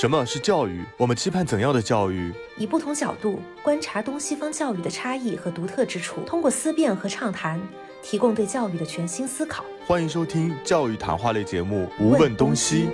什么是教育？我们期盼怎样的教育？以不同角度观察东西方教育的差异和独特之处，通过思辨和畅谈，提供对教育的全新思考。欢迎收听教育谈话类节目《无问东西》。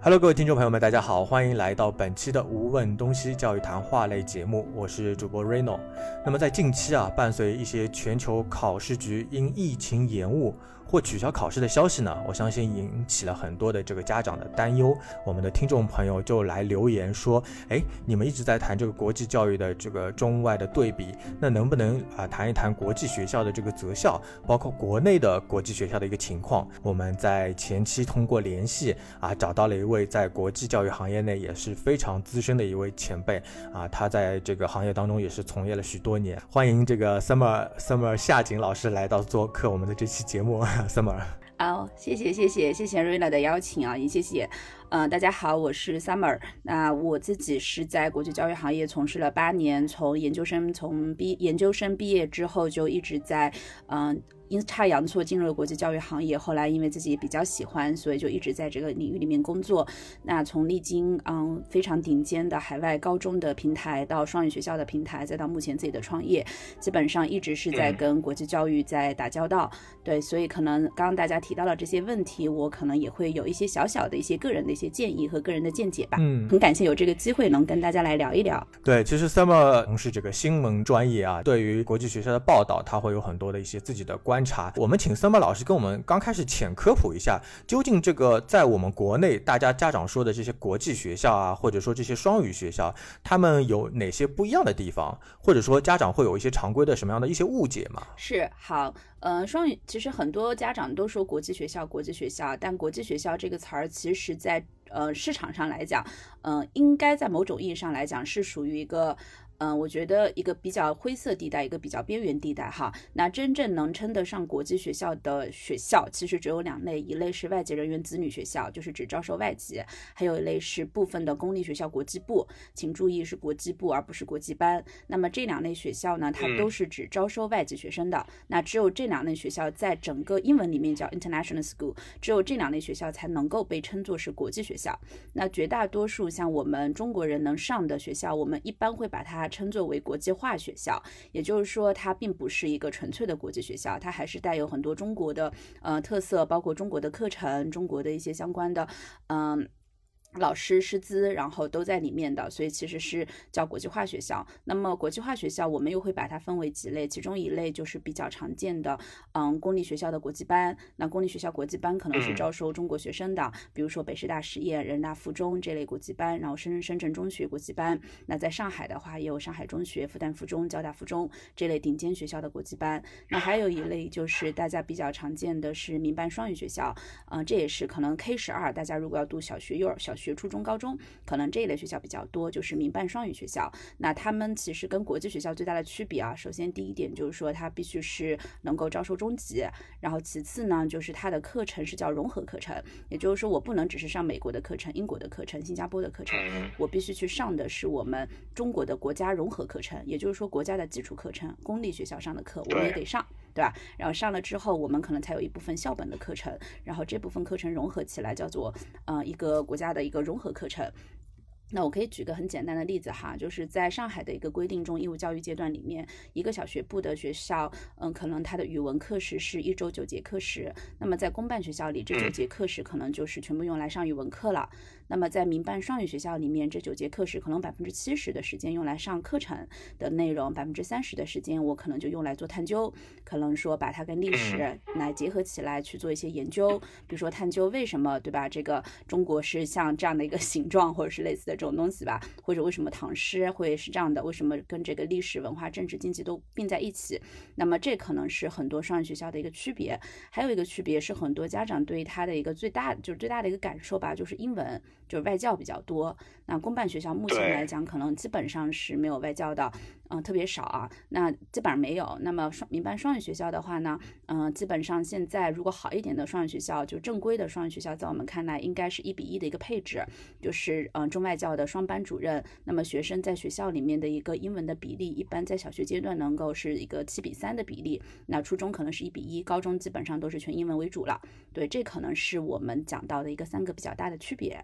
Hello，各位听众朋友们，大家好，欢迎来到本期的《无问东西》教育谈话类节目，我是主播 Reno。那么在近期啊，伴随一些全球考试局因疫情延误。或取消考试的消息呢？我相信引起了很多的这个家长的担忧。我们的听众朋友就来留言说：“哎，你们一直在谈这个国际教育的这个中外的对比，那能不能啊谈一谈国际学校的这个择校，包括国内的国际学校的一个情况？”我们在前期通过联系啊，找到了一位在国际教育行业内也是非常资深的一位前辈啊，他在这个行业当中也是从业了许多年。欢迎这个 Summer Summer 夏景老师来到做客我们的这期节目。Summer，好，谢谢谢谢谢谢瑞娜的邀请啊，也谢谢，嗯，大家好，我是 Summer，那我自己是在国际教育行业从事了八年，从研究生从毕研究生毕业之后就一直在，嗯。阴差阳错进入了国际教育行业，后来因为自己比较喜欢，所以就一直在这个领域里面工作。那从历经嗯非常顶尖的海外高中的平台，到双语学校的平台，再到目前自己的创业，基本上一直是在跟国际教育在打交道。对，所以可能刚刚大家提到了这些问题，我可能也会有一些小小的一些个人的一些建议和个人的见解吧。嗯，很感谢有这个机会能跟大家来聊一聊。对，其实 Summer 从事这个新闻专业啊，对于国际学校的报道，他会有很多的一些自己的观。查，我们请森马老师跟我们刚开始浅科普一下，究竟这个在我们国内大家家长说的这些国际学校啊，或者说这些双语学校，他们有哪些不一样的地方，或者说家长会有一些常规的什么样的一些误解吗？是好，呃，双语其实很多家长都说国际学校，国际学校，但国际学校这个词儿，其实在呃市场上来讲，嗯，应该在某种意义上来讲是属于一个。嗯，我觉得一个比较灰色地带，一个比较边缘地带哈。那真正能称得上国际学校的学校，其实只有两类，一类是外籍人员子女学校，就是只招收外籍；还有一类是部分的公立学校国际部，请注意是国际部而不是国际班。那么这两类学校呢，它都是只招收外籍学生的。那只有这两类学校在整个英文里面叫 international school，只有这两类学校才能够被称作是国际学校。那绝大多数像我们中国人能上的学校，我们一般会把它。称作为国际化学校，也就是说，它并不是一个纯粹的国际学校，它还是带有很多中国的呃特色，包括中国的课程、中国的一些相关的嗯。老师师资，然后都在里面的，所以其实是叫国际化学校。那么国际化学校，我们又会把它分为几类，其中一类就是比较常见的，嗯，公立学校的国际班。那公立学校国际班可能是招收中国学生的，比如说北师大实验、人大附中这类国际班，然后深深圳中学国际班。那在上海的话，也有上海中学、复旦附中、交大附中这类顶尖学校的国际班。那还有一类就是大家比较常见的是民办双语学校，嗯，这也是可能 K 十二，大家如果要读小学、幼儿小学。学初中、高中可能这一类学校比较多，就是民办双语学校。那他们其实跟国际学校最大的区别啊，首先第一点就是说它必须是能够招收中级，然后其次呢就是它的课程是叫融合课程，也就是说我不能只是上美国的课程、英国的课程、新加坡的课程，我必须去上的是我们中国的国家融合课程，也就是说国家的基础课程，公立学校上的课我们也得上。对吧？然后上了之后，我们可能才有一部分校本的课程，然后这部分课程融合起来叫做，呃，一个国家的一个融合课程。那我可以举个很简单的例子哈，就是在上海的一个规定中，义务教育阶段里面，一个小学部的学校，嗯，可能它的语文课时是一周九节课时，那么在公办学校里，这九节课时可能就是全部用来上语文课了。那么在民办双语学校里面，这九节课时可能百分之七十的时间用来上课程的内容，百分之三十的时间我可能就用来做探究，可能说把它跟历史来结合起来去做一些研究，比如说探究为什么对吧？这个中国是像这样的一个 形状，或者是类似的这种东西吧，或者为什么唐诗会是这样的？为什么跟这个历史文化、政治、经济都并在一起？那么这可能是很多双语学校的一个区别。还有一个区别是很多家长对它的一个最大就是最大的一个感受吧，就是英文。就是外教比较多，那公办学校目前来讲，可能基本上是没有外教的。嗯，特别少啊。那基本上没有。那么双民办双语学校的话呢，嗯，基本上现在如果好一点的双语学校，就正规的双语学校，在我们看来应该是一比一的一个配置，就是嗯中外教的双班主任，那么学生在学校里面的一个英文的比例，一般在小学阶段能够是一个七比三的比例，那初中可能是一比一，高中基本上都是全英文为主了。对，这可能是我们讲到的一个三个比较大的区别。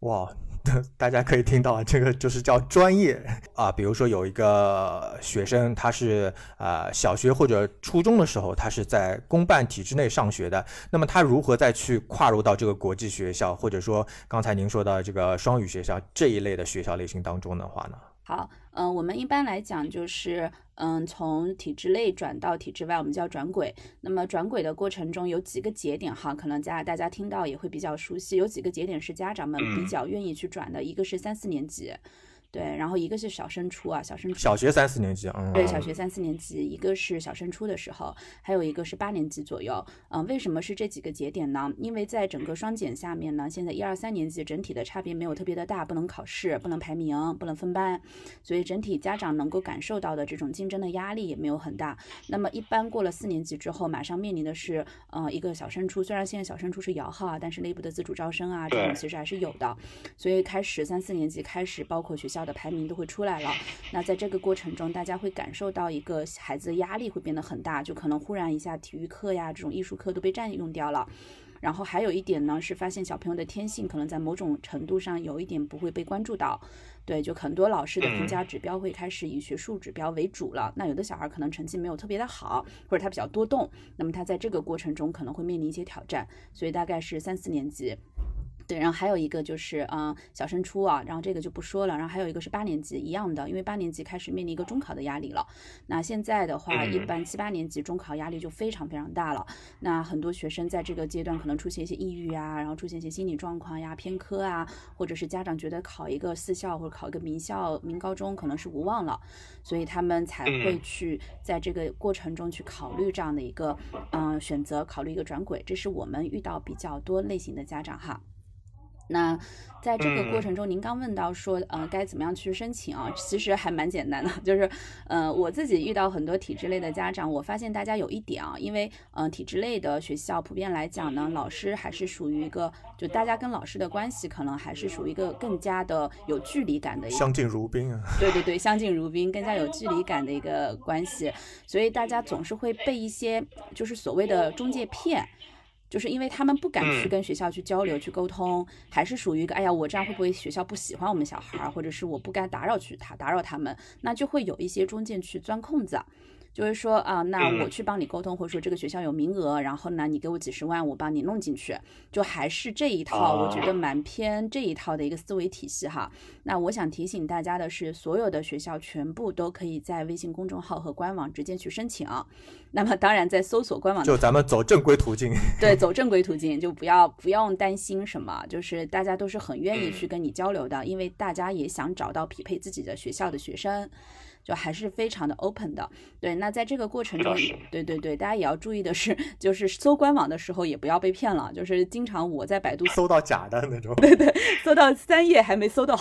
哇，大家可以听到，这个就是叫专业啊。比如说有一个学生，他是啊小学或者初中的时候，他是在公办体制内上学的，那么他如何再去跨入到这个国际学校，或者说刚才您说的这个双语学校这一类的学校类型当中的话呢？好，嗯，我们一般来讲就是，嗯，从体制内转到体制外，我们叫转轨。那么转轨的过程中有几个节点哈，可能家大家听到也会比较熟悉。有几个节点是家长们比较愿意去转的，一个是三四年级。对，然后一个是小升初啊，小升初，小学三四年级，嗯，对，小学三四年级，一个是小升初的时候，还有一个是八年级左右，嗯，为什么是这几个节点呢？因为在整个双减下面呢，现在一二三年级整体的差别没有特别的大，不能考试，不能排名，不能分班，所以整体家长能够感受到的这种竞争的压力也没有很大。那么一般过了四年级之后，马上面临的是，呃，一个小升初，虽然现在小升初是摇号啊，但是内部的自主招生啊，这种其实还是有的，所以开始三四年级开始，包括学校。的排名都会出来了，那在这个过程中，大家会感受到一个孩子的压力会变得很大，就可能忽然一下体育课呀这种艺术课都被占用掉了。然后还有一点呢，是发现小朋友的天性可能在某种程度上有一点不会被关注到，对，就很多老师的评价指标会开始以学术指标为主了。那有的小孩可能成绩没有特别的好，或者他比较多动，那么他在这个过程中可能会面临一些挑战。所以大概是三四年级。对，然后还有一个就是，嗯，小升初啊，然后这个就不说了。然后还有一个是八年级，一样的，因为八年级开始面临一个中考的压力了。那现在的话，一般七八年级中考压力就非常非常大了。那很多学生在这个阶段可能出现一些抑郁啊，然后出现一些心理状况呀、偏科啊，或者是家长觉得考一个四校或者考一个名校、名高中可能是无望了，所以他们才会去在这个过程中去考虑这样的一个，嗯，选择考虑一个转轨。这是我们遇到比较多类型的家长哈。那在这个过程中，您刚问到说，呃，该怎么样去申请啊？其实还蛮简单的，就是，呃，我自己遇到很多体制类的家长，我发现大家有一点啊，因为，呃，体制类的学校普遍来讲呢，老师还是属于一个，就大家跟老师的关系可能还是属于一个更加的有距离感的，相敬如宾啊。对对对，相敬如宾，更加有距离感的一个关系，所以大家总是会被一些就是所谓的中介骗。就是因为他们不敢去跟学校去交流、去沟通，还是属于一个，哎呀，我这样会不会学校不喜欢我们小孩，或者是我不该打扰去他打扰他们，那就会有一些中介去钻空子。就是说啊，那我去帮你沟通，或者说这个学校有名额，然后呢，你给我几十万，我帮你弄进去，就还是这一套，我觉得蛮偏这一套的一个思维体系哈。那我想提醒大家的是，所有的学校全部都可以在微信公众号和官网直接去申请。那么当然，在搜索官网，就咱们走正规途径。对，走正规途径，就不要不用担心什么，就是大家都是很愿意去跟你交流的，因为大家也想找到匹配自己的学校的学生。就还是非常的 open 的，对。那在这个过程中，对对对，大家也要注意的是，就是搜官网的时候也不要被骗了。就是经常我在百度搜到假的那种，对对，搜到三页还没搜到，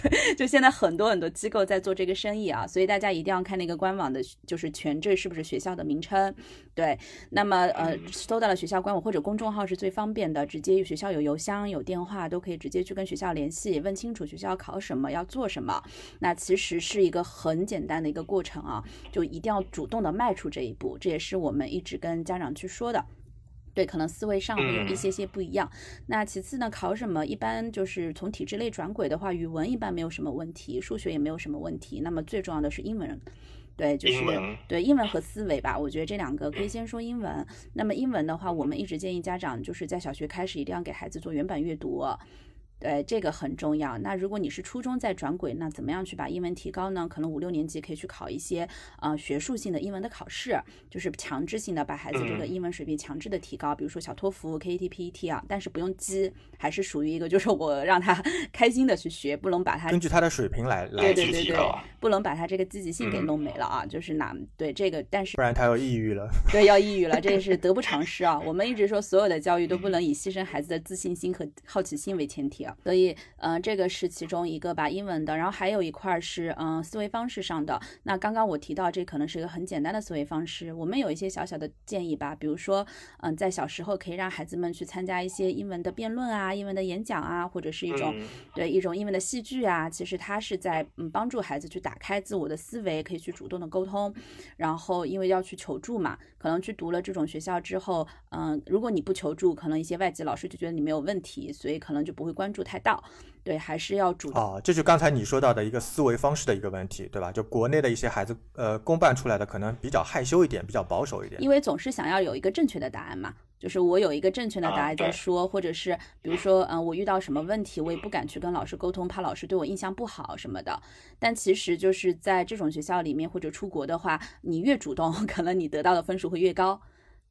对。就现在很多很多机构在做这个生意啊，所以大家一定要看那个官网的，就是全这是不是学校的名称，对。那么呃，搜到了学校官网或者公众号是最方便的，直接学校有邮箱有电话都可以直接去跟学校联系，问清楚学校考什么要做什么。那其实是一个很。简单的一个过程啊，就一定要主动的迈出这一步，这也是我们一直跟家长去说的。对，可能思维上会有一些些不一样。那其次呢，考什么？一般就是从体制内转轨的话，语文一般没有什么问题，数学也没有什么问题。那么最重要的是英文，对，就是对英文和思维吧。我觉得这两个可以先说英文。那么英文的话，我们一直建议家长就是在小学开始一定要给孩子做原版阅读。对，这个很重要。那如果你是初中在转轨，那怎么样去把英文提高呢？可能五六年级可以去考一些呃学术性的英文的考试，就是强制性的把孩子这个英文水平强制的提高，比如说小托福、KET、PET 啊。但是不用激，还是属于一个就是我让他 开心的去学，不能把他根据他的水平来来去提高，不能把他这个积极性给弄没了啊。就是哪对这个，但是不然他要抑郁了。对，要抑郁了，这是得不偿失啊。我们一直说所有的教育都不能以牺牲孩子的自信心和好奇心为前提。题。所以，呃，这个是其中一个吧，英文的。然后还有一块是，嗯，思维方式上的。那刚刚我提到，这可能是一个很简单的思维方式。我们有一些小小的建议吧，比如说，嗯，在小时候可以让孩子们去参加一些英文的辩论啊、英文的演讲啊，或者是一种对一种英文的戏剧啊。其实它是在嗯帮助孩子去打开自我的思维，可以去主动的沟通。然后因为要去求助嘛，可能去读了这种学校之后，嗯，如果你不求助，可能一些外籍老师就觉得你没有问题，所以可能就不会关注太到。对，还是要主啊，这就刚才你说到的一个思维方式的一个问题，对吧？就国内的一些孩子，呃，公办出来的可能比较害羞一点，比较保守一点，因为总是想要有一个正确的答案嘛。就是我有一个正确的答案在说，或者是比如说，嗯，我遇到什么问题，我也不敢去跟老师沟通，怕老师对我印象不好什么的。但其实就是在这种学校里面或者出国的话，你越主动，可能你得到的分数会越高。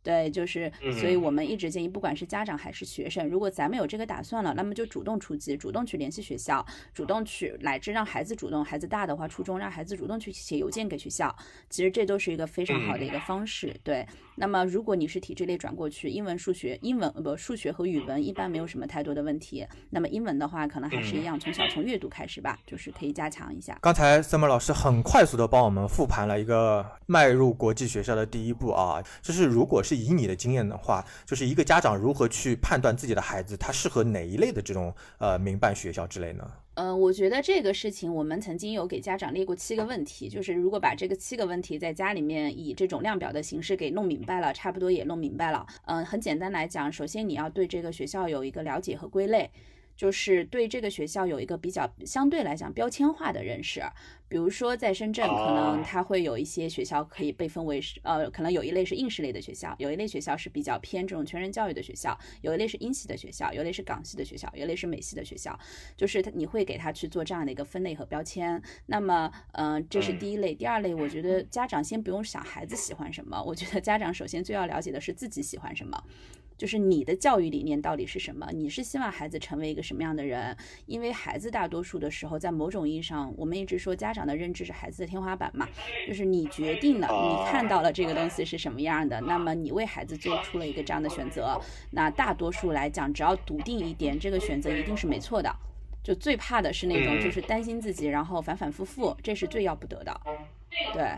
对，就是，所以我们一直建议，不管是家长还是学生，如果咱们有这个打算了，那么就主动出击，主动去联系学校，主动去，乃至让孩子主动，孩子大的话，初中让孩子主动去写邮件给学校，其实这都是一个非常好的一个方式。对，那么如果你是体制类转过去，英文、数学，英文不，数学和语文一般没有什么太多的问题。那么英文的话，可能还是一样，从小从阅读开始吧，就是可以加强一下。刚才 summer 老师很快速的帮我们复盘了一个迈入国际学校的第一步啊，就是如果是。以你的经验的话，就是一个家长如何去判断自己的孩子他适合哪一类的这种呃民办学校之类呢？嗯，我觉得这个事情我们曾经有给家长列过七个问题，就是如果把这个七个问题在家里面以这种量表的形式给弄明白了，差不多也弄明白了。嗯，很简单来讲，首先你要对这个学校有一个了解和归类。就是对这个学校有一个比较相对来讲标签化的认识，比如说在深圳，可能它会有一些学校可以被分为是呃，可能有一类是应试类的学校，有一类学校是比较偏这种全人教育的学校，有一类是英系的学校，有一类是港系的学校，有一类是美系的学校，就是他你会给他去做这样的一个分类和标签。那么，嗯，这是第一类，第二类，我觉得家长先不用想孩子喜欢什么，我觉得家长首先最要了解的是自己喜欢什么。就是你的教育理念到底是什么？你是希望孩子成为一个什么样的人？因为孩子大多数的时候，在某种意义上，我们一直说家长的认知是孩子的天花板嘛。就是你决定了，你看到了这个东西是什么样的，那么你为孩子做出了一个这样的选择。那大多数来讲，只要笃定一点，这个选择一定是没错的。就最怕的是那种，就是担心自己，然后反反复复，这是最要不得的。对。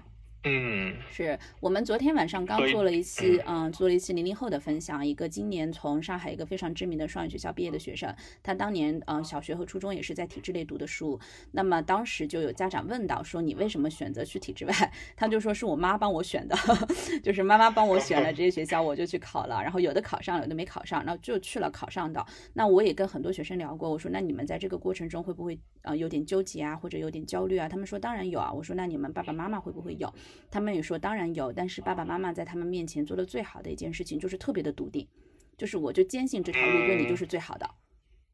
嗯，是我们昨天晚上刚做了一期，嗯，做了一期零零后的分享，一个今年从上海一个非常知名的双语学校毕业的学生，他当年嗯小学和初中也是在体制内读的书，那么当时就有家长问到说你为什么选择去体制外？他就说是我妈帮我选的，就是妈妈帮我选了这些学校，我就去考了，然后有的考上了，有的没考上，然后就去了考上的。那我也跟很多学生聊过，我说那你们在这个过程中会不会呃有点纠结啊，或者有点焦虑啊？他们说当然有啊。我说那你们爸爸妈妈会不会有？他们也说，当然有，但是爸爸妈妈在他们面前做的最好的一件事情，就是特别的笃定，就是我就坚信这条路对你就是最好的。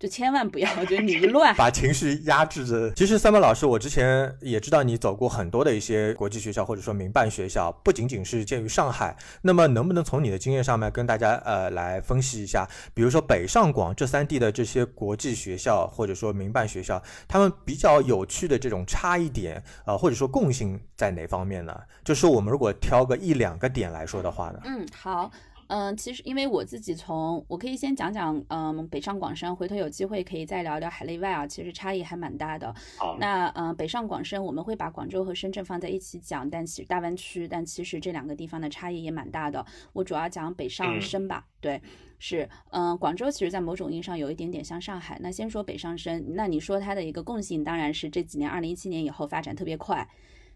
就千万不要，就你一乱，把情绪压制着。其实三毛老师，我之前也知道你走过很多的一些国际学校或者说民办学校，不仅仅是建于上海。那么能不能从你的经验上面跟大家呃来分析一下，比如说北上广这三地的这些国际学校或者说民办学校，他们比较有趣的这种差异点啊，或者说共性在哪方面呢？就是我们如果挑个一两个点来说的话呢？嗯，好。嗯，其实因为我自己从，我可以先讲讲，嗯，北上广深，回头有机会可以再聊聊海内外啊，其实差异还蛮大的。好，那嗯，北上广深我们会把广州和深圳放在一起讲，但其实大湾区，但其实这两个地方的差异也蛮大的。我主要讲北上深吧，对，是，嗯，广州其实在某种意义上有一点点像上海。那先说北上深，那你说它的一个共性，当然是这几年，二零一七年以后发展特别快。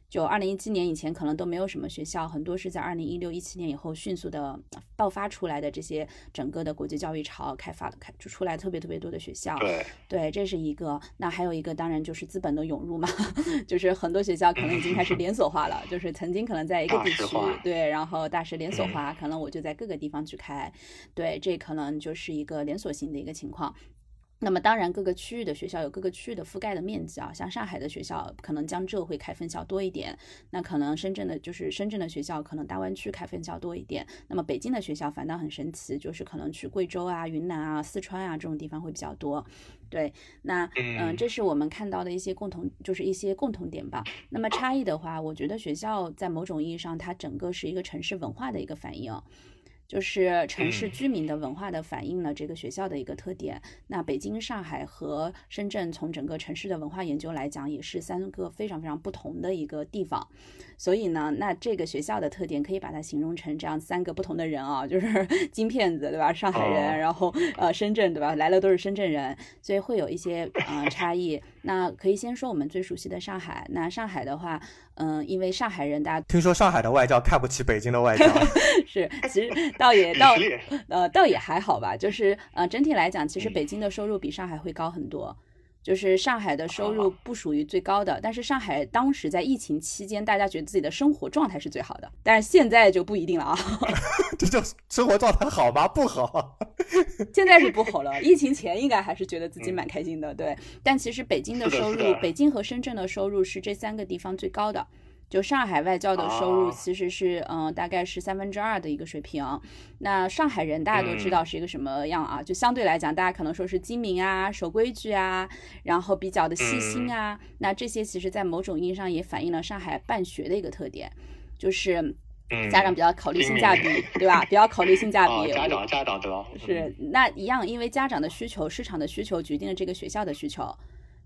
就二零一七年以前可能都没有什么学校，很多是在二零一六一七年以后迅速的爆发出来的这些整个的国际教育潮开发的开就出来特别特别多的学校。对对，这是一个。那还有一个当然就是资本的涌入嘛，就是很多学校可能已经开始连锁化了，就是曾经可能在一个地区对，然后大师连锁化，可能我就在各个地方去开，对，这可能就是一个连锁型的一个情况。那么当然，各个区域的学校有各个区域的覆盖的面积啊，像上海的学校可能江浙会开分校多一点，那可能深圳的就是深圳的学校可能大湾区开分校多一点，那么北京的学校反倒很神奇，就是可能去贵州啊、云南啊、四川啊这种地方会比较多。对，那嗯，这是我们看到的一些共同，就是一些共同点吧。那么差异的话，我觉得学校在某种意义上，它整个是一个城市文化的一个反应。就是城市居民的文化的反映了这个学校的一个特点。那北京、上海和深圳从整个城市的文化研究来讲，也是三个非常非常不同的一个地方。所以呢，那这个学校的特点可以把它形容成这样三个不同的人啊，就是 金骗子对吧？上海人，然后呃深圳对吧？来了都是深圳人，所以会有一些呃差异。那可以先说我们最熟悉的上海。那上海的话，嗯，因为上海人大家听说上海的外教看不起北京的外教，是其实倒也倒呃倒也还好吧，就是呃整体来讲，其实北京的收入比上海会高很多。就是上海的收入不属于最高的，但是上海当时在疫情期间，大家觉得自己的生活状态是最好的，但是现在就不一定了啊。这叫生活状态好吗？不好。现在是不好了，疫情前应该还是觉得自己蛮开心的，对。但其实北京的收入，北京和深圳的收入是这三个地方最高的。就上海外教的收入其实是，嗯，大概是三分之二的一个水平。那上海人大家都知道是一个什么样啊？就相对来讲，大家可能说是精明啊、守规矩啊，然后比较的细心啊。那这些其实在某种意义上也反映了上海办学的一个特点，就是家长比较考虑性价比，对吧？比较考虑性价 比。家长家长对吧？是那一样，因为家长的需求、市场的需求决定了这个学校的需求。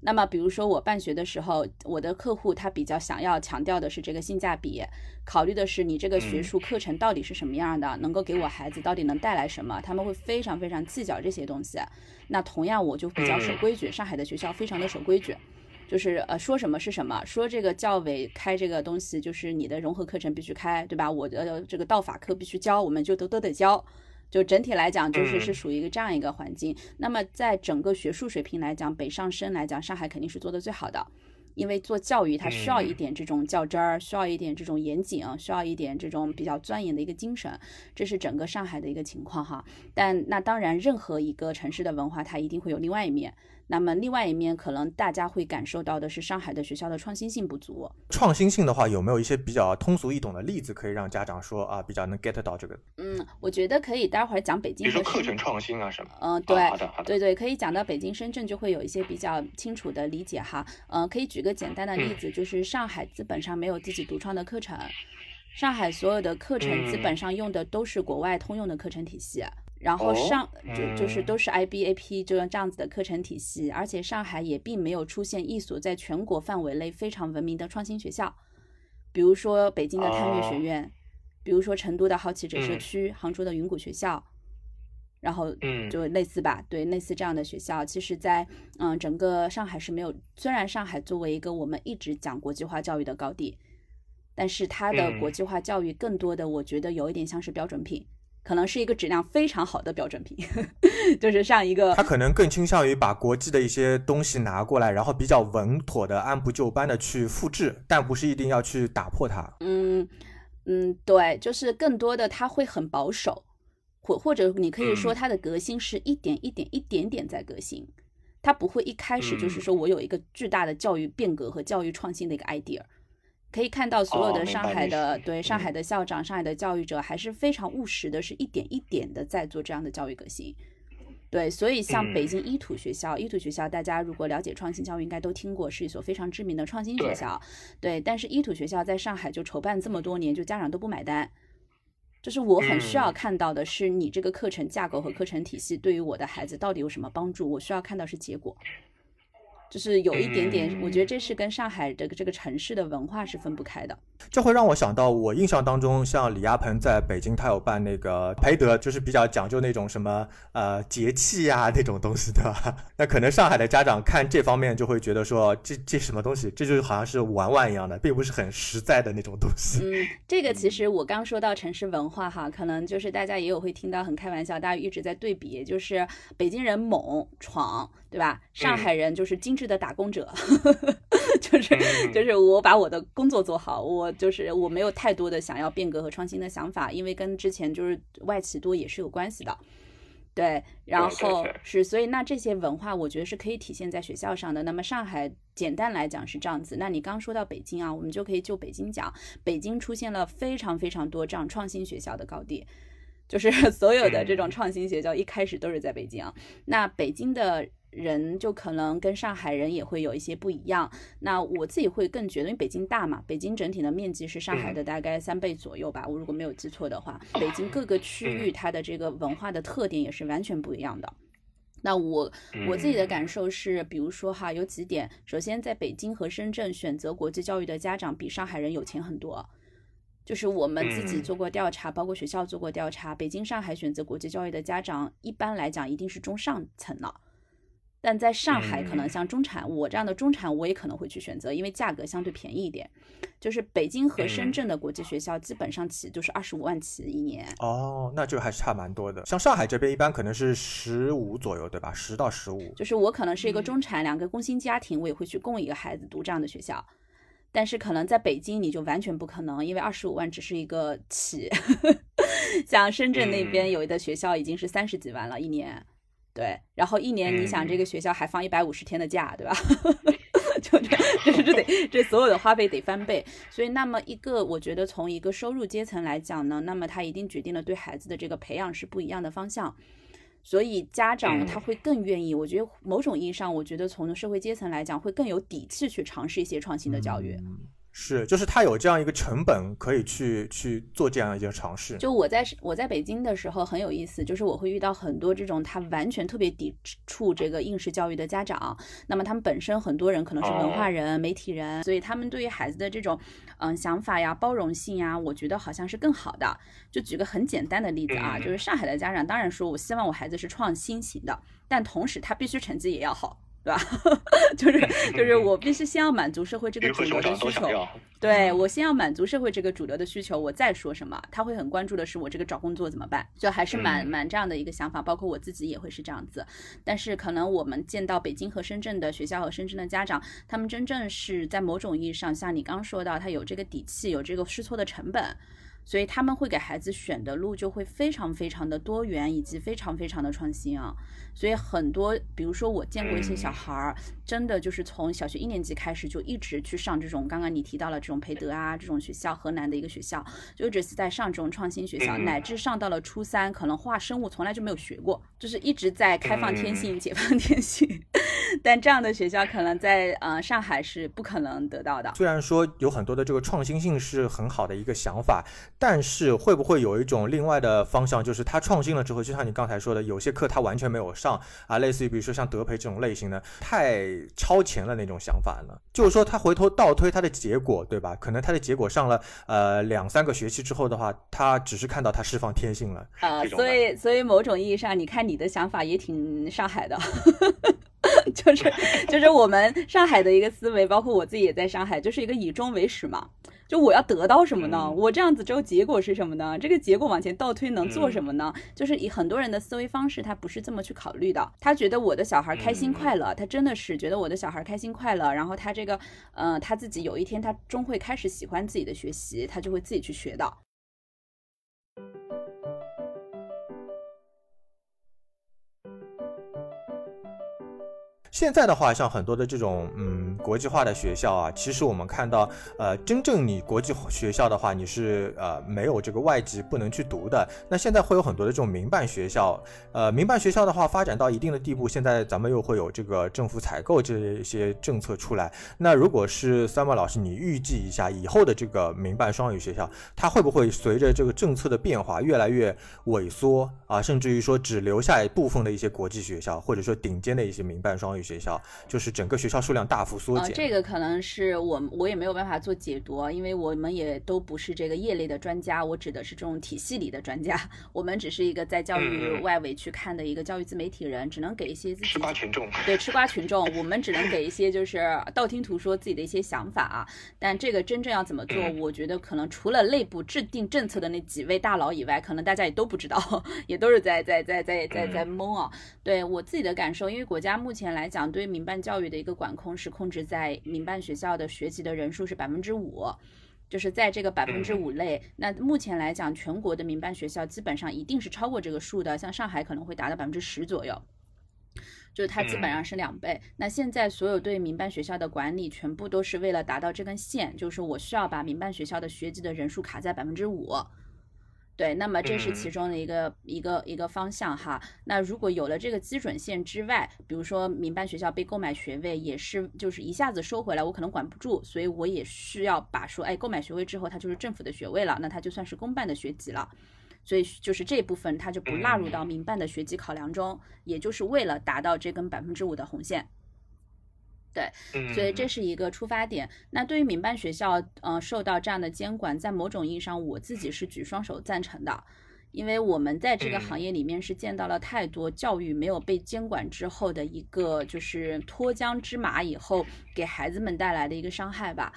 那么，比如说我办学的时候，我的客户他比较想要强调的是这个性价比，考虑的是你这个学术课程到底是什么样的，能够给我孩子到底能带来什么，他们会非常非常计较这些东西。那同样，我就比较守规矩，上海的学校非常的守规矩，就是呃说什么是什么，说这个教委开这个东西就是你的融合课程必须开，对吧？我的这个道法课必须教，我们就都都得教。就整体来讲，就是是属于一个这样一个环境。那么在整个学术水平来讲，北上深来讲，上海肯定是做的最好的。因为做教育，它需要一点这种较真儿，需要一点这种严谨，需要一点这种比较钻研的一个精神。这是整个上海的一个情况哈。但那当然，任何一个城市的文化，它一定会有另外一面。那么另外一面，可能大家会感受到的是上海的学校的创新性不足。创新性的话，有没有一些比较通俗易懂的例子可以让家长说啊，比较能 get 到这个？嗯，我觉得可以，待会儿讲北京。比如说课程创新啊什么？嗯，对，好的好的，对对，可以讲到北京、深圳就会有一些比较清楚的理解哈。嗯，可以举个简单的例子，就是上海基本上没有自己独创的课程，上海所有的课程基本上用的都是国外通用的课程体系。然后上就就是都是 IBAP 就这样子的课程体系，而且上海也并没有出现一所在全国范围内非常闻名的创新学校，比如说北京的探月学院，比如说成都的好奇者社区，杭州的云谷学校，然后就类似吧，对，类似这样的学校，其实在嗯整个上海是没有。虽然上海作为一个我们一直讲国际化教育的高地，但是它的国际化教育更多的我觉得有一点像是标准品。可能是一个质量非常好的标准品，就是上一个，他可能更倾向于把国际的一些东西拿过来，然后比较稳妥的按部就班的去复制，但不是一定要去打破它。嗯嗯，对，就是更多的他会很保守，或或者你可以说它的革新是一点一点一点点在革新，它不会一开始就是说我有一个巨大的教育变革和教育创新的一个 idea。可以看到，所有的上海的对上海的校长、上海的教育者还是非常务实的，是一点一点的在做这样的教育革新。对，所以像北京一土学校，一土学校大家如果了解创新教育，应该都听过，是一所非常知名的创新学校。对，但是一土学校在上海就筹办这么多年，就家长都不买单。就是我很需要看到的是，你这个课程架构和课程体系对于我的孩子到底有什么帮助？我需要看到是结果。就是有一点点，我觉得这是跟上海的这个城市的文化是分不开的。这会让我想到，我印象当中，像李亚鹏在北京，他有办那个培德，就是比较讲究那种什么呃节气呀那种东西的。那可能上海的家长看这方面就会觉得说，这这什么东西？这就好像是玩玩一样的，并不是很实在的那种东西。嗯，这个其实我刚说到城市文化哈，可能就是大家也有会听到很开玩笑，大家一直在对比，就是北京人猛闯，对吧？上海人就是精致。的打工者，就是就是我把我的工作做好，我就是我没有太多的想要变革和创新的想法，因为跟之前就是外企多也是有关系的，对，然后是所以那这些文化我觉得是可以体现在学校上的。那么上海简单来讲是这样子，那你刚说到北京啊，我们就可以就北京讲，北京出现了非常非常多这样创新学校的高地。就是 所有的这种创新学校一开始都是在北京。那北京的。人就可能跟上海人也会有一些不一样。那我自己会更觉得，因为北京大嘛，北京整体的面积是上海的大概三倍左右吧。我如果没有记错的话，北京各个区域它的这个文化的特点也是完全不一样的。那我我自己的感受是，比如说哈，有几点。首先，在北京和深圳选择国际教育的家长比上海人有钱很多。就是我们自己做过调查，包括学校做过调查，北京、上海选择国际教育的家长，一般来讲一定是中上层了。但在上海，可能像中产，我这样的中产，我也可能会去选择，因为价格相对便宜一点。就是北京和深圳的国际学校，基本上起就是二十五万起一年。哦，那就还是差蛮多的。像上海这边，一般可能是十五左右，对吧？十到十五。就是我可能是一个中产，两个工薪家庭，我也会去供一个孩子读这样的学校。但是可能在北京，你就完全不可能，因为二十五万只是一个起。像深圳那边有的学校已经是三十几万了一年。对，然后一年你想这个学校还放一百五十天的假，对吧？就这，这这得这所有的花费得翻倍。所以那么一个，我觉得从一个收入阶层来讲呢，那么他一定决定了对孩子的这个培养是不一样的方向。所以家长他会更愿意，我觉得某种意义上，我觉得从社会阶层来讲会更有底气去尝试一些创新的教育。是，就是他有这样一个成本可以去去做这样一些尝试。就我在我在北京的时候很有意思，就是我会遇到很多这种他完全特别抵触这个应试教育的家长。那么他们本身很多人可能是文化人、媒体人，所以他们对于孩子的这种嗯想法呀、包容性呀，我觉得好像是更好的。就举个很简单的例子啊，就是上海的家长当然说我希望我孩子是创新型的，但同时他必须成绩也要好。对吧？就是就是我必须先要满足社会这个主流的需求，对我先要满足社会这个主流的需求，我再说什么，他会很关注的是我这个找工作怎么办，就还是蛮蛮这样的一个想法，包括我自己也会是这样子。但是可能我们见到北京和深圳的学校和深圳的家长，他们真正是在某种意义上，像你刚说到，他有这个底气，有这个试错的成本。所以他们会给孩子选的路就会非常非常的多元，以及非常非常的创新啊。所以很多，比如说我见过一些小孩儿，真的就是从小学一年级开始就一直去上这种刚刚你提到了这种培德啊这种学校，河南的一个学校，就一直是在上这种创新学校，乃至上到了初三，可能化生物从来就没有学过，就是一直在开放天性、解放天性。但这样的学校可能在呃上海是不可能得到的。虽然说有很多的这个创新性是很好的一个想法。但是会不会有一种另外的方向，就是他创新了之后，就像你刚才说的，有些课他完全没有上啊，类似于比如说像德培这种类型的，太超前了那种想法呢？就是说他回头倒推他的结果，对吧？可能他的结果上了呃两三个学期之后的话，他只是看到他释放天性了啊，所以所以某种意义上，你看你的想法也挺上海的。就是就是我们上海的一个思维，包括我自己也在上海，就是一个以终为始嘛。就我要得到什么呢？我这样子之后结果是什么呢？这个结果往前倒推能做什么呢？就是以很多人的思维方式，他不是这么去考虑的。他觉得我的小孩开心快乐，他真的是觉得我的小孩开心快乐，然后他这个，嗯，他自己有一天他终会开始喜欢自己的学习，他就会自己去学的。现在的话，像很多的这种嗯国际化的学校啊，其实我们看到，呃，真正你国际学校的话，你是呃没有这个外籍不能去读的。那现在会有很多的这种民办学校，呃，民办学校的话发展到一定的地步，现在咱们又会有这个政府采购这些政策出来。那如果是三毛老师，你预计一下以后的这个民办双语学校，它会不会随着这个政策的变化越来越萎缩啊？甚至于说只留下一部分的一些国际学校，或者说顶尖的一些民办双语。学校就是整个学校数量大幅缩减，这个可能是我我也没有办法做解读，因为我们也都不是这个业内的专家，我指的是这种体系里的专家，我们只是一个在教育外围去看的一个教育自媒体人，只能给一些自己吃瓜群众，对吃瓜群众，我们只能给一些就是道听途说自己的一些想法啊，但这个真正要怎么做，我觉得可能除了内部制定政策的那几位大佬以外，可能大家也都不知道，也都是在在在在在在懵啊。对我自己的感受，因为国家目前来讲对民办教育的一个管控是控制在民办学校的学籍的人数是百分之五，就是在这个百分之五内。那目前来讲，全国的民办学校基本上一定是超过这个数的，像上海可能会达到百分之十左右，就是它基本上是两倍。那现在所有对民办学校的管理，全部都是为了达到这根线，就是我需要把民办学校的学籍的人数卡在百分之五。对，那么这是其中的一个一个一个方向哈。那如果有了这个基准线之外，比如说民办学校被购买学位，也是就是一下子收回来，我可能管不住，所以我也需要把说，哎，购买学位之后，它就是政府的学位了，那它就算是公办的学籍了。所以就是这部分，它就不纳入到民办的学籍考量中，也就是为了达到这根百分之五的红线。对，所以这是一个出发点。那对于民办学校，呃，受到这样的监管，在某种意义上，我自己是举双手赞成的，因为我们在这个行业里面是见到了太多教育没有被监管之后的一个就是脱缰之马以后给孩子们带来的一个伤害吧。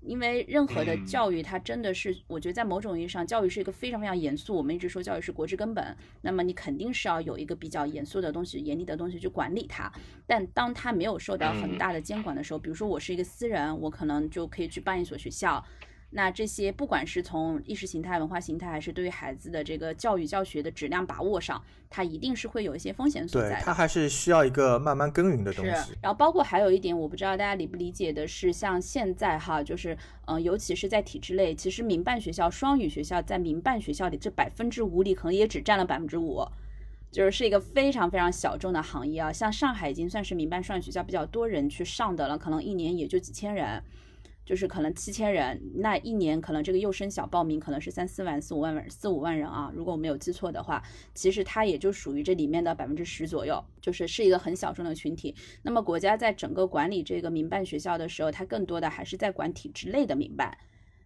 因为任何的教育，它真的是，我觉得在某种意义上，教育是一个非常非常严肃。我们一直说教育是国之根本，那么你肯定是要有一个比较严肃的东西、严厉的东西去管理它。但当它没有受到很大的监管的时候，比如说我是一个私人，我可能就可以去办一所学校。那这些不管是从意识形态、文化形态，还是对于孩子的这个教育教学的质量把握上，它一定是会有一些风险所在。对，它还是需要一个慢慢耕耘的东西。是，然后包括还有一点，我不知道大家理不理解的是，像现在哈，就是嗯，尤其是在体制内，其实民办学校、双语学校在民办学校里这百分之五里，可能也只占了百分之五，就是是一个非常非常小众的行业啊。像上海已经算是民办双语学校比较多人去上的了，可能一年也就几千人。就是可能七千人，那一年可能这个幼升小报名可能是三四万、四五万人、四五万人啊。如果我没有记错的话，其实它也就属于这里面的百分之十左右，就是是一个很小众的群体。那么国家在整个管理这个民办学校的时候，它更多的还是在管体制内的民办。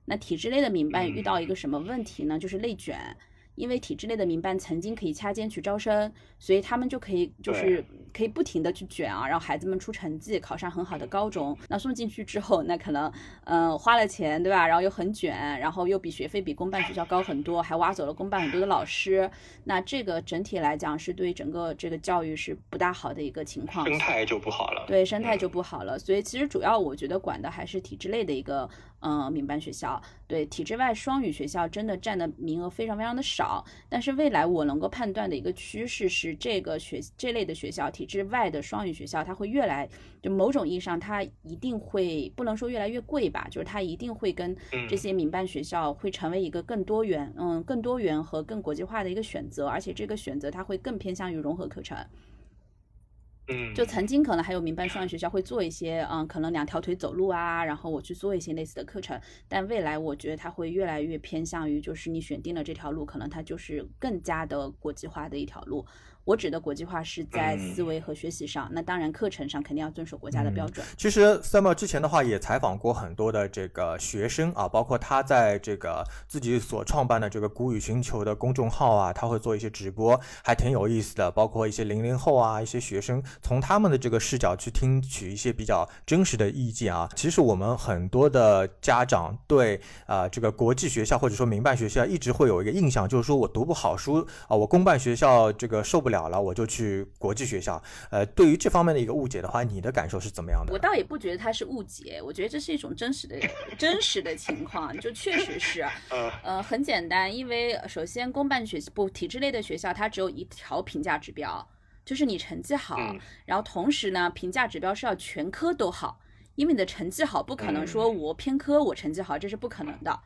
那体制内的民办遇到一个什么问题呢？就是内卷。因为体制内的民办曾经可以掐尖去招生，所以他们就可以就是可以不停的去卷啊，让孩子们出成绩，考上很好的高中。那送进去之后，那可能嗯花了钱，对吧？然后又很卷，然后又比学费比公办学校高很多，还挖走了公办很多的老师。那这个整体来讲是对整个这个教育是不大好的一个情况，生态就不好了。对，生态就不好了。所以其实主要我觉得管的还是体制内的一个。嗯，民办学校对体制外双语学校真的占的名额非常非常的少，但是未来我能够判断的一个趋势是，这个学这类的学校，体制外的双语学校，它会越来就某种意义上，它一定会不能说越来越贵吧，就是它一定会跟这些民办学校会成为一个更多元，嗯，更多元和更国际化的一个选择，而且这个选择它会更偏向于融合课程。嗯，就曾经可能还有民办双语学校会做一些，嗯，可能两条腿走路啊，然后我去做一些类似的课程，但未来我觉得它会越来越偏向于，就是你选定了这条路，可能它就是更加的国际化的一条路。我指的国际化是在思维和学习上，那当然课程上肯定要遵守国家的标准。其实 Samuel 之前的话也采访过很多的这个学生啊，包括他在这个自己所创办的这个古语寻求的公众号啊，他会做一些直播，还挺有意思的。包括一些零零后啊，一些学生从他们的这个视角去听取一些比较真实的意见啊。其实我们很多的家长对啊这个国际学校或者说民办学校一直会有一个印象，就是说我读不好书啊，我公办学校这个受不了。了了，我就去国际学校。呃，对于这方面的一个误解的话，你的感受是怎么样的？我倒也不觉得它是误解，我觉得这是一种真实的、真实的情况，就确实是。呃，很简单，因为首先公办学不体制类的学校，它只有一条评价指标，就是你成绩好。然后同时呢，评价指标是要全科都好，因为你的成绩好，不可能说我偏科我成绩好，这是不可能的。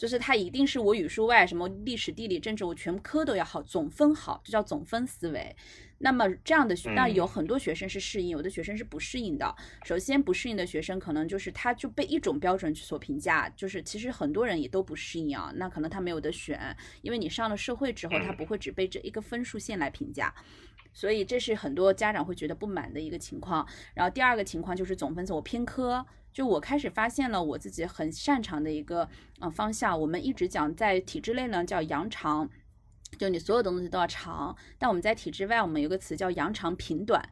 就是它一定是我语数外什么历史地理政治我全科都要好总分好，就叫总分思维。那么这样的那有很多学生是适应，有的学生是不适应的。首先不适应的学生可能就是他就被一种标准去所评价，就是其实很多人也都不适应啊。那可能他没有得选，因为你上了社会之后，他不会只被这一个分数线来评价。所以这是很多家长会觉得不满的一个情况。然后第二个情况就是总分子我偏科。就我开始发现了我自己很擅长的一个呃方向，我们一直讲在体制内呢叫扬长，就你所有的东西都要长，但我们在体制外，我们有个词叫扬长平短。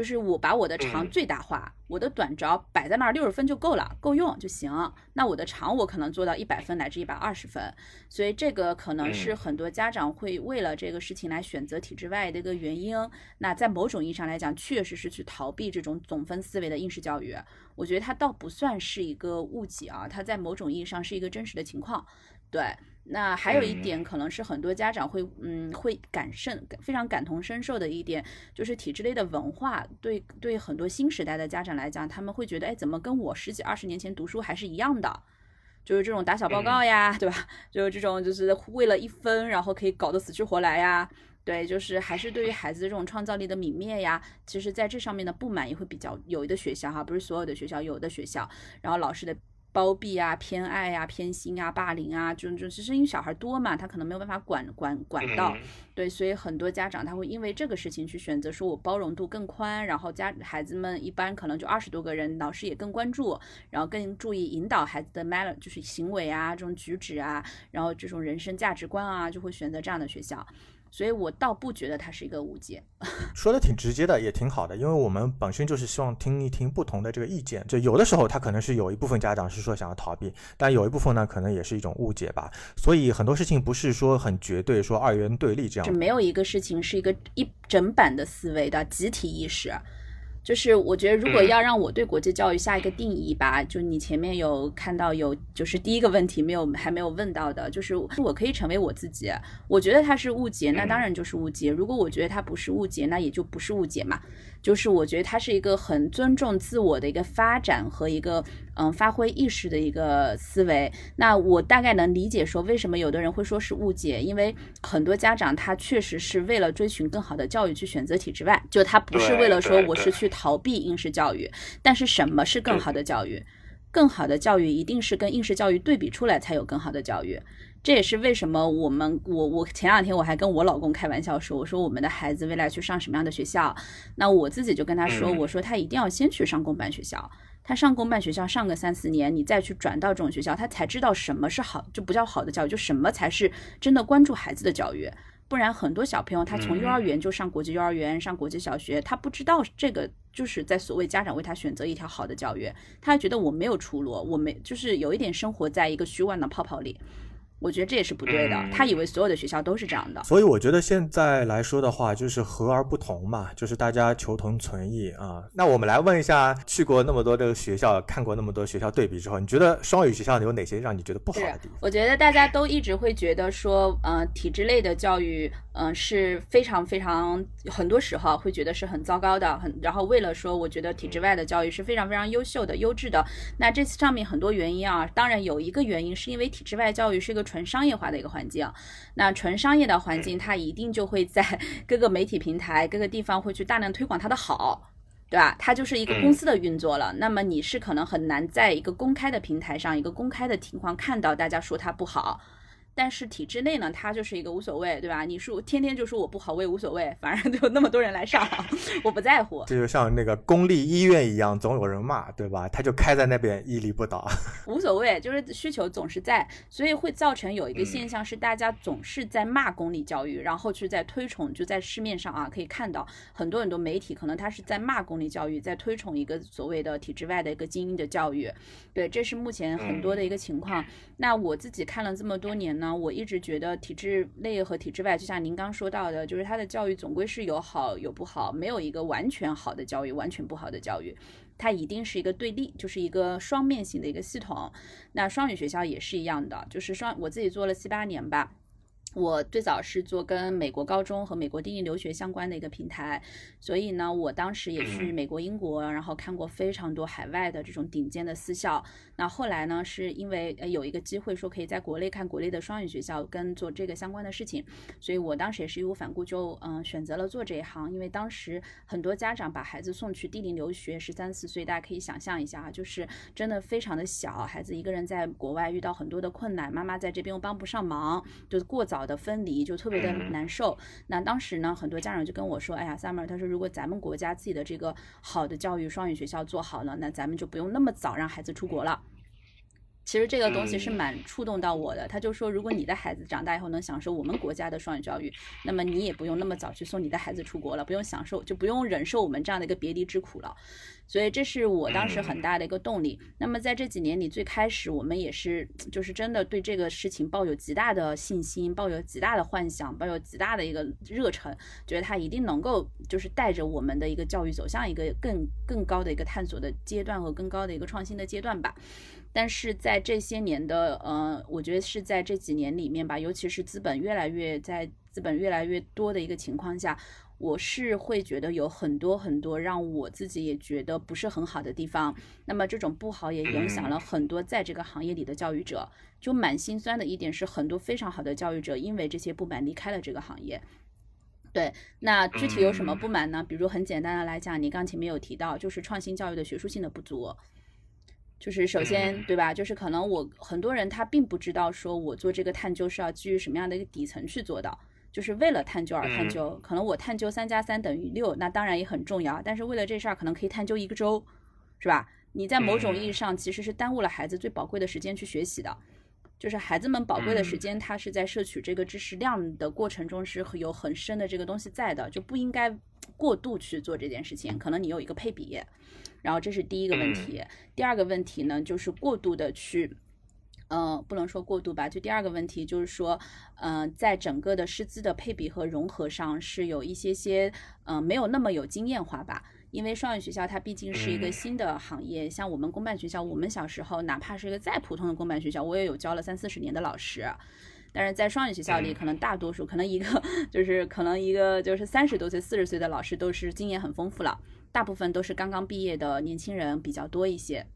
就是我把我的长最大化，我的短招摆在那儿六十分就够了，够用就行。那我的长我可能做到一百分乃至一百二十分，所以这个可能是很多家长会为了这个事情来选择体制外的一个原因。那在某种意义上来讲，确实是去逃避这种总分思维的应试教育。我觉得它倒不算是一个误解啊，它在某种意义上是一个真实的情况。对。那还有一点，可能是很多家长会，嗯，会感甚非常感同身受的一点，就是体制内的文化，对对很多新时代的家长来讲，他们会觉得，哎，怎么跟我十几二十年前读书还是一样的？就是这种打小报告呀，对吧？就是这种就是为了一分，然后可以搞得死去活来呀。对，就是还是对于孩子的这种创造力的泯灭呀，其实在这上面的不满也会比较有的学校哈，不是所有的学校，有的学校，然后老师的包庇啊、偏爱啊、偏心啊、霸凌啊，就就其实因为小孩多嘛，他可能没有办法管管管到，对，所以很多家长他会因为这个事情去选择说我包容度更宽，然后家孩子们一般可能就二十多个人，老师也更关注，然后更注意引导孩子的 manner 就是行为啊、这种举止啊，然后这种人生价值观啊，就会选择这样的学校。所以我倒不觉得它是一个误解，说的挺直接的，也挺好的，因为我们本身就是希望听一听不同的这个意见。就有的时候他可能是有一部分家长是说想要逃避，但有一部分呢可能也是一种误解吧。所以很多事情不是说很绝对，说二元对立这样。就没有一个事情是一个一整版的思维的集体意识。就是我觉得，如果要让我对国际教育下一个定义吧，就你前面有看到有，就是第一个问题没有还没有问到的，就是我可以成为我自己。我觉得它是误解，那当然就是误解。如果我觉得它不是误解，那也就不是误解嘛。就是我觉得它是一个很尊重自我的一个发展和一个嗯发挥意识的一个思维。那我大概能理解说为什么有的人会说是误解，因为很多家长他确实是为了追寻更好的教育去选择体制外，就他不是为了说我是去逃避应试教育。但是什么是更好的教育？更好的教育一定是跟应试教育对比出来才有更好的教育。这也是为什么我们我我前两天我还跟我老公开玩笑说，我说我们的孩子未来去上什么样的学校，那我自己就跟他说，我说他一定要先去上公办学校，他上公办学校上个三四年，你再去转到这种学校，他才知道什么是好，就不叫好的教育，就什么才是真的关注孩子的教育。不然很多小朋友他从幼儿园就上国际幼儿园，上国际小学，他不知道这个就是在所谓家长为他选择一条好的教育，他觉得我没有出路，我没就是有一点生活在一个虚幻的泡泡里。我觉得这也是不对的。他以为所有的学校都是这样的，所以我觉得现在来说的话，就是和而不同嘛，就是大家求同存异啊。那我们来问一下，去过那么多这个学校，看过那么多学校对比之后，你觉得双语学校有哪些让你觉得不好的地方？我觉得大家都一直会觉得说，呃，体制类的教育，嗯，是非常非常，很多时候会觉得是很糟糕的，很。然后为了说，我觉得体制外的教育是非常非常优秀的、优质的。那这次上面很多原因啊，当然有一个原因是因为体制外教育是一个。纯商业化的一个环境，那纯商业的环境，它一定就会在 各个媒体平台、各个地方会去大量推广它的好，对吧？它就是一个公司的运作了。那么你是可能很难在一个公开的平台上、一个公开的情况看到大家说它不好。但是体制内呢，它就是一个无所谓，对吧？你说天天就说我不好，我也无所谓，反正就那么多人来上，我不在乎。这就像那个公立医院一样，总有人骂，对吧？他就开在那边屹立不倒，无所谓，就是需求总是在，所以会造成有一个现象是，大家总是在骂公立教育，然后去在推崇，就在市面上啊可以看到很多很多媒体可能他是在骂公立教育，在推崇一个所谓的体制外的一个精英的教育，对，这是目前很多的一个情况。那我自己看了这么多年呢。我一直觉得体制内和体制外，就像您刚说到的，就是它的教育总归是有好有不好，没有一个完全好的教育，完全不好的教育，它一定是一个对立，就是一个双面性的一个系统。那双语学校也是一样的，就是双我自己做了七八年吧。我最早是做跟美国高中和美国低龄留学相关的一个平台，所以呢，我当时也去美国、英国，然后看过非常多海外的这种顶尖的私校。那后来呢，是因为呃有一个机会说可以在国内看国内的双语学校跟做这个相关的事情，所以我当时也是义无反顾就嗯选择了做这一行。因为当时很多家长把孩子送去低龄留学，十三四岁，大家可以想象一下啊，就是真的非常的小，孩子一个人在国外遇到很多的困难，妈妈在这边又帮不上忙，就是过早。的分离就特别的难受。那当时呢，很多家长就跟我说：“哎呀，summer，他说如果咱们国家自己的这个好的教育双语学校做好了，那咱们就不用那么早让孩子出国了。”其实这个东西是蛮触动到我的。他就说，如果你的孩子长大以后能享受我们国家的双语教育，那么你也不用那么早去送你的孩子出国了，不用享受，就不用忍受我们这样的一个别离之苦了。所以这是我当时很大的一个动力。那么在这几年里，最开始我们也是，就是真的对这个事情抱有极大的信心，抱有极大的幻想，抱有极大的一个热忱，觉得他一定能够就是带着我们的一个教育走向一个更更高的一个探索的阶段和更高的一个创新的阶段吧。但是在这些年的，呃，我觉得是在这几年里面吧，尤其是资本越来越在资本越来越多的一个情况下。我是会觉得有很多很多让我自己也觉得不是很好的地方。那么这种不好也影响了很多在这个行业里的教育者。就蛮心酸的一点是，很多非常好的教育者因为这些不满离开了这个行业。对，那具体有什么不满呢？比如很简单的来讲，你刚前面有提到，就是创新教育的学术性的不足。就是首先，对吧？就是可能我很多人他并不知道，说我做这个探究是要基于什么样的一个底层去做到。就是为了探究而探究，可能我探究三加三等于六，那当然也很重要。但是为了这事儿，可能可以探究一个周，是吧？你在某种意义上其实是耽误了孩子最宝贵的时间去学习的。就是孩子们宝贵的时间，他是在摄取这个知识量的过程中是有很深的这个东西在的，就不应该过度去做这件事情。可能你有一个配比，然后这是第一个问题。第二个问题呢，就是过度的去。嗯，不能说过度吧。就第二个问题就是说，嗯，在整个的师资的配比和融合上是有一些些，嗯，没有那么有经验化吧。因为双语学校它毕竟是一个新的行业，像我们公办学校，我们小时候哪怕是一个再普通的公办学校，我也有教了三四十年的老师。但是在双语学校里，可能大多数，可能一个 就是可能一个就是三十多岁、四十岁的老师都是经验很丰富了，大部分都是刚刚毕业的年轻人比较多一些。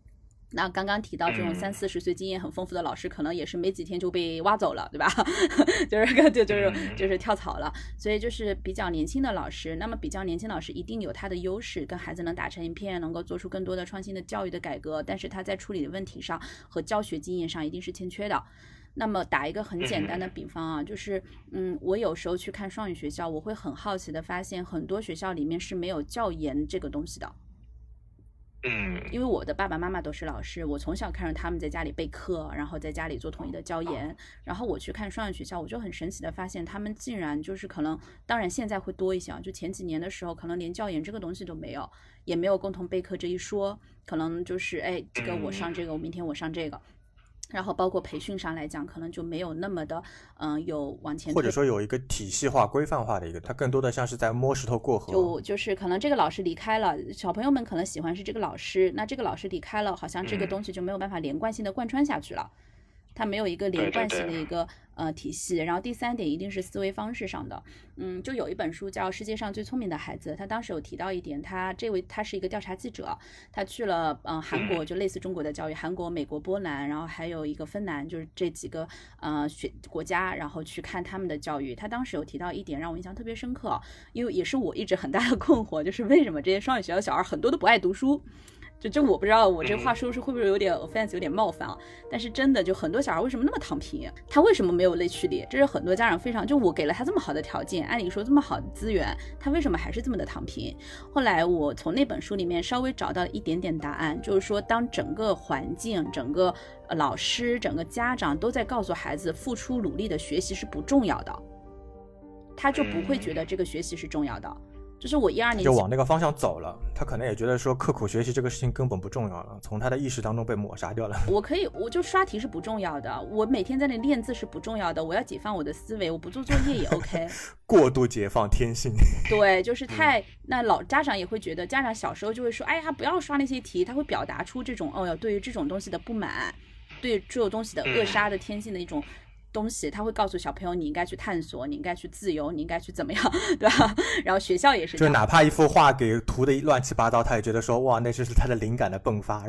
那刚刚提到这种三四十岁经验很丰富的老师，可能也是没几天就被挖走了，对吧？就是就就是就是跳槽了。所以就是比较年轻的老师，那么比较年轻老师一定有他的优势，跟孩子能打成一片，能够做出更多的创新的教育的改革。但是他在处理的问题上和教学经验上一定是欠缺的。那么打一个很简单的比方啊，就是嗯，我有时候去看双语学校，我会很好奇的发现，很多学校里面是没有教研这个东西的。嗯，因为我的爸爸妈妈都是老师，我从小看着他们在家里备课，然后在家里做统一的教研，然后我去看双语学校，我就很神奇的发现，他们竟然就是可能，当然现在会多一些啊，就前几年的时候，可能连教研这个东西都没有，也没有共同备课这一说，可能就是哎，这个我上这个，我明天我上这个。然后包括培训上来讲，可能就没有那么的，嗯，有往前或者说有一个体系化、规范化的一个，它更多的像是在摸石头过河。就就是可能这个老师离开了，小朋友们可能喜欢是这个老师，那这个老师离开了，好像这个东西就没有办法连贯性的贯穿下去了，它没有一个连贯性的一个。呃，体系。然后第三点一定是思维方式上的。嗯，就有一本书叫《世界上最聪明的孩子》，他当时有提到一点，他这位他是一个调查记者，他去了嗯韩国，就类似中国的教育，韩国、美国、波兰，然后还有一个芬兰，就是这几个呃学国家，然后去看他们的教育。他当时有提到一点让我印象特别深刻，因为也是我一直很大的困惑，就是为什么这些双语学校的小孩很多都不爱读书。就这我不知道，我这话说是会不会有点 offense，有点冒犯啊？但是真的，就很多小孩为什么那么躺平？他为什么没有内驱力？这是很多家长非常就我给了他这么好的条件，按理说这么好的资源，他为什么还是这么的躺平？后来我从那本书里面稍微找到了一点点答案，就是说，当整个环境、整个老师、整个家长都在告诉孩子付出努力的学习是不重要的，他就不会觉得这个学习是重要的。就是我一二年就往那个方向走了，他可能也觉得说刻苦学习这个事情根本不重要了，从他的意识当中被抹杀掉了。我可以，我就刷题是不重要的，我每天在那练字是不重要的，我要解放我的思维，我不做作业也 OK。过度解放天性。对，就是太那老家长也会觉得，家长小时候就会说，哎呀，不要刷那些题，他会表达出这种哦哟，对于这种东西的不满，对这种东西的扼杀的天性的一种。东西他会告诉小朋友，你应该去探索，你应该去自由，你应该去怎么样，对吧？然后学校也是，就哪怕一幅画给涂的乱七八糟，他也觉得说哇，那就是他的灵感的迸发。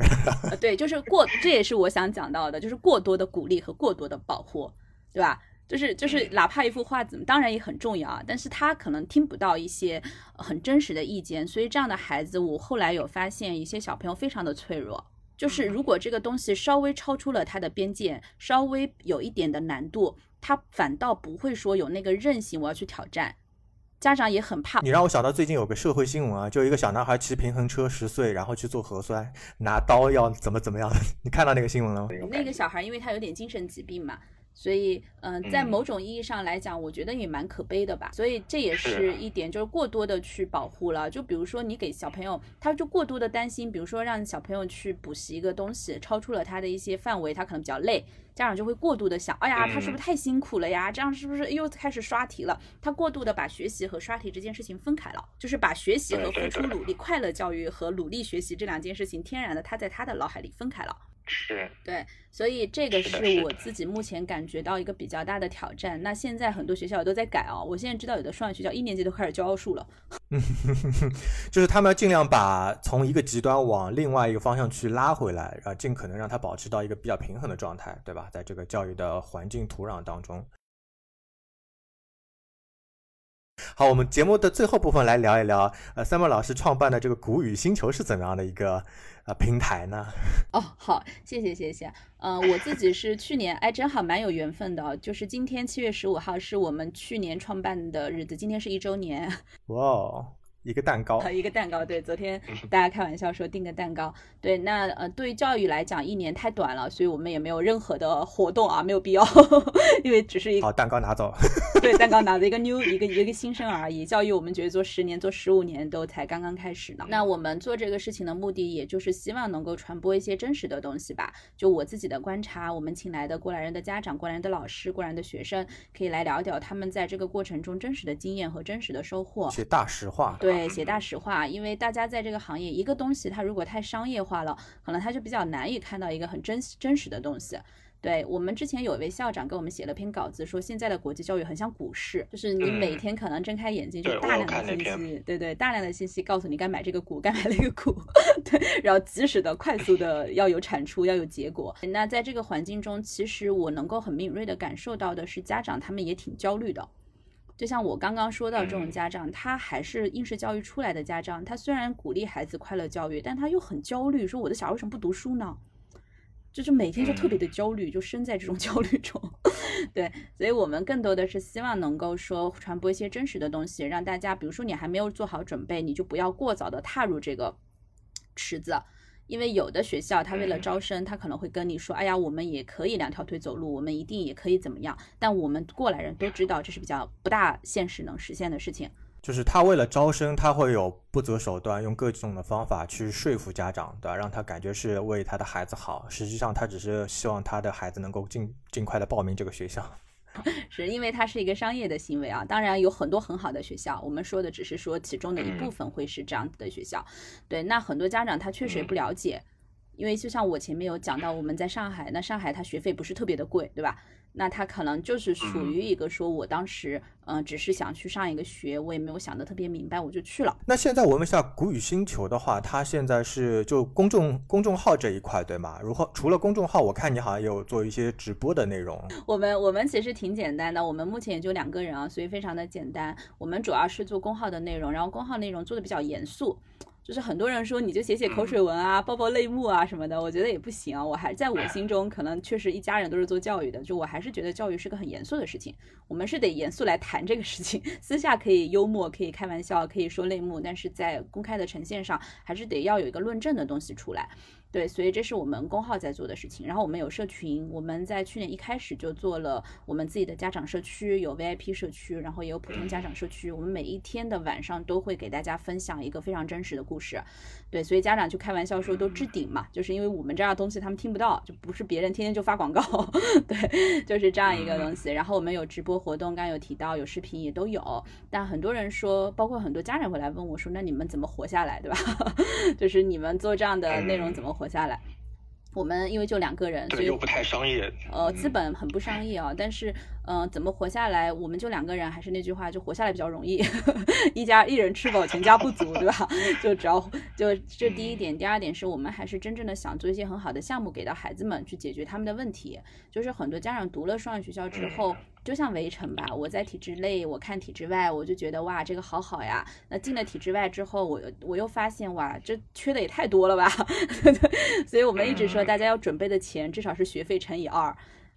对，就是过，这也是我想讲到的，就是过多的鼓励和过多的保护，对吧？就是就是哪怕一幅画怎么，当然也很重要啊，但是他可能听不到一些很真实的意见，所以这样的孩子，我后来有发现一些小朋友非常的脆弱。就是如果这个东西稍微超出了他的边界，稍微有一点的难度，他反倒不会说有那个韧性，我要去挑战。家长也很怕。你让我想到最近有个社会新闻啊，就一个小男孩骑平衡车十岁，然后去做核酸，拿刀要怎么怎么样，你看到那个新闻了吗？那个小孩因为他有点精神疾病嘛。所以，嗯，在某种意义上来讲，我觉得也蛮可悲的吧。所以这也是一点，就是过多的去保护了。就比如说，你给小朋友，他就过度的担心，比如说让小朋友去补习一个东西，超出了他的一些范围，他可能比较累，家长就会过度的想，哎呀，他是不是太辛苦了呀？这样是不是又开始刷题了？他过度的把学习和刷题这件事情分开了，就是把学习和付出努力、快乐教育和努力学习这两件事情，天然的他在他的脑海里分开了。是对，所以这个是我自己目前感觉到一个比较大的挑战。那现在很多学校都在改哦，我现在知道有的双语学校一年级都开始教奥数了。就是他们要尽量把从一个极端往另外一个方向去拉回来，然后尽可能让它保持到一个比较平衡的状态，对吧？在这个教育的环境土壤当中。好，我们节目的最后部分来聊一聊，呃，Summer 老师创办的这个谷雨星球是怎么样的一个呃平台呢？哦，好，谢谢谢谢。嗯、我自己是去年，哎，正好蛮有缘分的哦，就是今天七月十五号是我们去年创办的日子，今天是一周年。哇哦，一个蛋糕，一个蛋糕，对，昨天大家开玩笑说订个蛋糕，对，那呃，对于教育来讲，一年太短了，所以我们也没有任何的活动啊，没有必要，因为只是一个好，蛋糕拿走。对 蛋糕拿着一个 new 一个一个新生而已。教育我们觉得做十年、做十五年都才刚刚开始呢。那我们做这个事情的目的，也就是希望能够传播一些真实的东西吧。就我自己的观察，我们请来的过来人的家长、过来人的老师、过来人的学生，可以来聊一聊他们在这个过程中真实的经验和真实的收获。写大实话，对，写大实话，因为大家在这个行业，一个东西它如果太商业化了，可能它就比较难以看到一个很真真实的东西。对我们之前有一位校长给我们写了篇稿子，说现在的国际教育很像股市，就是你每嗯天可能睁开眼睛就大量的信息，对对，大量的信息告诉你该买这个股，该买那个股，对，然后及时的、快速的要有产出，要有结果。那在这个环境中，其实我能够很敏锐的感受到的是，家长他们也挺焦虑的。就像我刚刚说到，这种嗯家长，他还是应试教育出来的家长，他虽然鼓励孩子快乐教育，但他又很焦虑，说我的小孩为什么不读书呢？就是每天就特别的焦虑，就身在这种焦虑中。对，所以我们更多的是希望能够说传播一些真实的东西，让大家，比如说你还没有做好准备，你就不要过早的踏入这个池子。因为有的学校，他为了嗯招生，他可能会跟你说：“哎呀，我们也可以两条腿走路，我们一定也可以怎么样。”但我们过来人都知道，这是比较不大现实能实现的事情。就是他为了招生，他会有不择手段，用各种的方法去说服家长，对吧？让他感觉是为他的孩子好，实际上他只是希望他的孩子能够尽尽快的报名这个学校。是因为它是一个商业的行为啊。当然有很多很好的学校，我们说的只是说其中的一部分会是这样子的学校。对，那很多家长他确实也不了解，因为就像我前面有讲到，我们在上海，那上海它学费不是特别的贵，对吧？那他可能就是属于一个说，我当时嗯、呃只是想去上一个学，我也没有想得特别明白，我就去了。那现在我问一下，谷雨星球的话，它现在是就公众公众号这一块，对吗？如何除了公众号，我看你好像有做一些直播的内容。我们我们其实挺简单的，我们目前也就两个人啊，所以非常的简单。我们主要是做公号的内容，然后公号内容做的比较严肃。就是很多人说你就写写口水文啊、爆爆泪目啊什么的，我觉得也不行啊。我还在我心中，可能确实一家人都是做教育的，就我还是觉得教育是个很严肃的事情。我们是得严肃来谈这个事情，私下可以幽默，可以开玩笑，可以说泪目，但是在公开的呈现上，还是得要有一个论证的东西出来。对，所以这是我们工号在做的事情。然后我们有社群，我们在去年一开始就做了我们自己的家长社区，有 VIP 社区，然后也有普通家长社区。我们每一天的晚上都会给大家分享一个非常真实的故事。对，所以家长就开玩笑说都置顶嘛，就是因为我们这样的东西他们听不到，就不是别人天天就发广告，对，就是这样一个东西。然后我们有直播活动，刚刚有提到，有视频也都有。但很多人说，包括很多家长会来问我说，那你们怎么活下来，对吧？就是你们做这样的内容怎么活下来？我们因为就两个人，所，以又不太商业。呃，嗯资本很不商业啊，但是，嗯、怎么活下来？我们就两个人，还是那句话，就活下来比较容易，一家一人吃饱全家不足，对吧？就只要就这第一点，第二点是我们还是真正的想做一些很好的项目给到孩子们去解决他们的问题。就是很多家长读了双语学校之后，就像围城吧，我在体制内，我看体制外，我就觉得哇，这个好好呀。那进了体制外之后，我我又发现哇，这缺的也太多了吧，所以我们一直说大家要准备的钱至少是学费乘以二。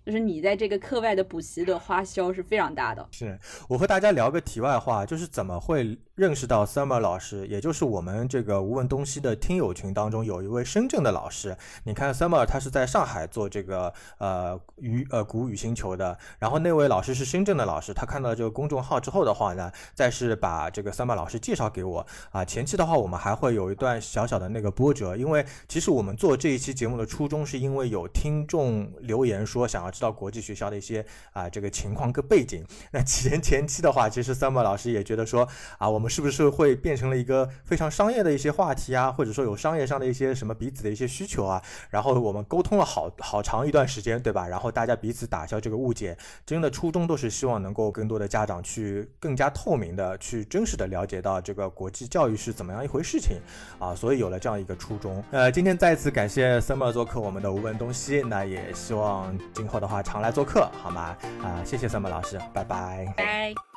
就是你在这个课外的补习的花销是非常大的。是我和大家聊个题外话，就是怎么会认识到 Summer 老师，也就是我们这个无问东西的听友群当中有一位深圳的老师。你看 Summer 他是在上海做这个呃语呃古语星球的，然后那位老师是深圳的老师，他看到这个公众号之后的话呢，再是把这个 Summer 老师介绍给我啊。前期的话，我们还会有一段小小的那个波折，因为其实我们做这一期节目的初衷是因为有听众留言说想要知道国际学校的一些啊这个情况跟背景。那前前期的话，其实 Summer 老师也觉得说啊，我们是不是会变成了一个非常商业的一些话题啊，或者说有商业上的一些什么彼此的一些需求啊？然后我们沟通了好好长一段时间，对吧？然后大家彼此打消这个误解，真的初衷都是希望能够更多的家长去更加透明的去真实的了解到这个国际教育是怎么样一回事情啊，所以有了这样一个初衷。呃，今天再次感谢 Summer 做客我们的无问东西，那也希望今后的话常来做客，好吗？啊，谢谢三毛老师，拜拜。拜。